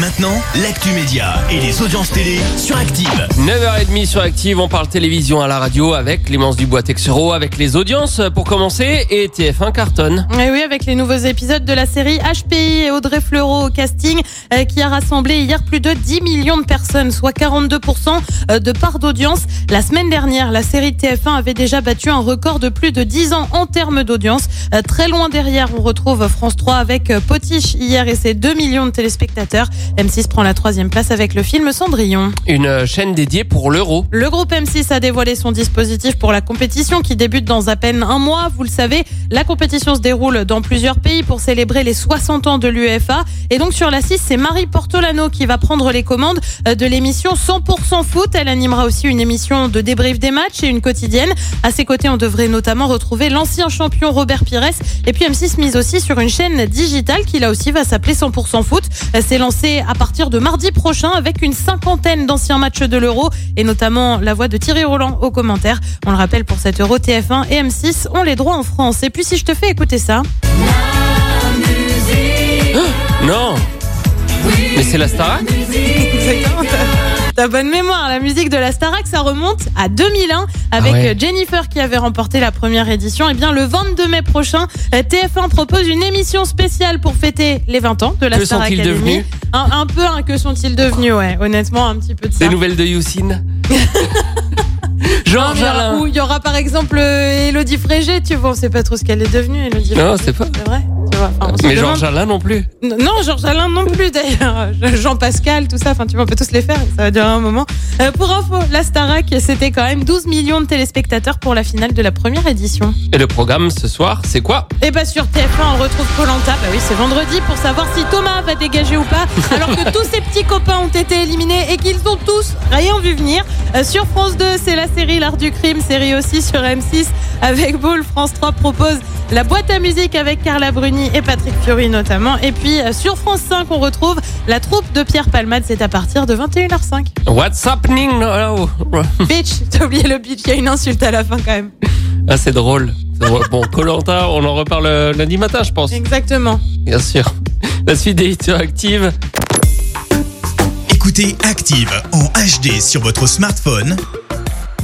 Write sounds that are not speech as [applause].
Maintenant, l'actu média et les audiences télé sur Active. 9h30 sur Active, on parle télévision à la radio avec Clémence Dubois Texero, avec les audiences pour commencer et TF1 cartonne. Et oui, avec les nouveaux épisodes de la série HPI et Audrey Fleurot au casting, euh, qui a rassemblé hier plus de 10 millions de personnes, soit 42% euh, de part d'audience. La semaine dernière, la série TF1 avait déjà battu un record de plus de 10 ans en termes d'audience. Euh, Très loin derrière, on retrouve France 3 avec Potiche hier et ses 2 millions de téléspectateurs. M6 prend la troisième place avec le film Cendrillon. Une chaîne dédiée pour l'euro. Le groupe M6 a dévoilé son dispositif pour la compétition qui débute dans à peine un mois. Vous le savez, la compétition se déroule dans plusieurs pays pour célébrer les 60 ans de l'UEFA. Et donc sur la 6, c'est Marie Portolano qui va prendre les commandes euh, de l'émission 100% foot. Elle animera aussi une émission de débrief des matchs et une quotidienne. À ses côtés, on devrait notamment retrouver l'ancien champion Robert Pires. Et puis M6 mise aussi sur une chaîne digitale qui là aussi va s'appeler 100% foot. Euh, C'est lancé à partir de mardi prochain avec une cinquantaine d'anciens matchs de l'Euro et notamment la voix de Thierry Roland aux commentaires. On le rappelle pour cet Euro TF1 et M6 ont les droits en France. Et puis si je te fais écouter ça, Non Mais c'est la Starac Ta bonne mémoire, la musique de la Starac, ça remonte à 2001 avec Ah ouais. Jennifer qui avait remporté la première édition. Et bien le 22 mai prochain, euh, TF1 propose une émission spéciale pour fêter les 20 ans de la Que Star Academy. devenus un, un peu, hein, que sont-ils devenus Ouais, honnêtement, un petit peu de ça. Des nouvelles de Youssine [laughs] Georges il, y aura, Alain ou il y aura par exemple euh, Elodie Frégé, tu vois, on sait pas trop ce qu'elle est devenue, Elodie Non, c'est pas. C'est vrai, vois. enfin, Mais Georges Alain non plus. Non, Georges Alain non plus d'ailleurs. [laughs] Jean-Pascal, tout ça, enfin tu vois, on peut tous les faire, ça va durer un moment. Euh, pour info, la Starac, c'était quand même 12 millions de téléspectateurs pour la finale de la première édition. Et le programme ce soir, c'est quoi? Et bah sur TF1, on retrouve Colanta. Bah oui, c'est vendredi pour savoir si Thomas va dégager ou pas, [laughs] alors que tous ses petits copains ont été éliminés et qu'ils ont tous rien vu venir. Euh, sur France 2, c'est la série L'Art du crime, série aussi sur M6 avec Boule. France 3 propose la boîte à musique avec Carla Bruni et Patrick Fiori notamment. Et puis euh, sur France 5, on retrouve la troupe de Pierre Palmade. C'est à partir de 21h05. What's happening now? [laughs] Bitch, t'as oublié le bitch, il y a une insulte à la fin quand même. Ah, c'est drôle. Bon, Colanta, on en reparle lundi matin, je pense. Exactement. Bien sûr. La suite des hits Active. Écoutez Active en HD sur votre smartphone,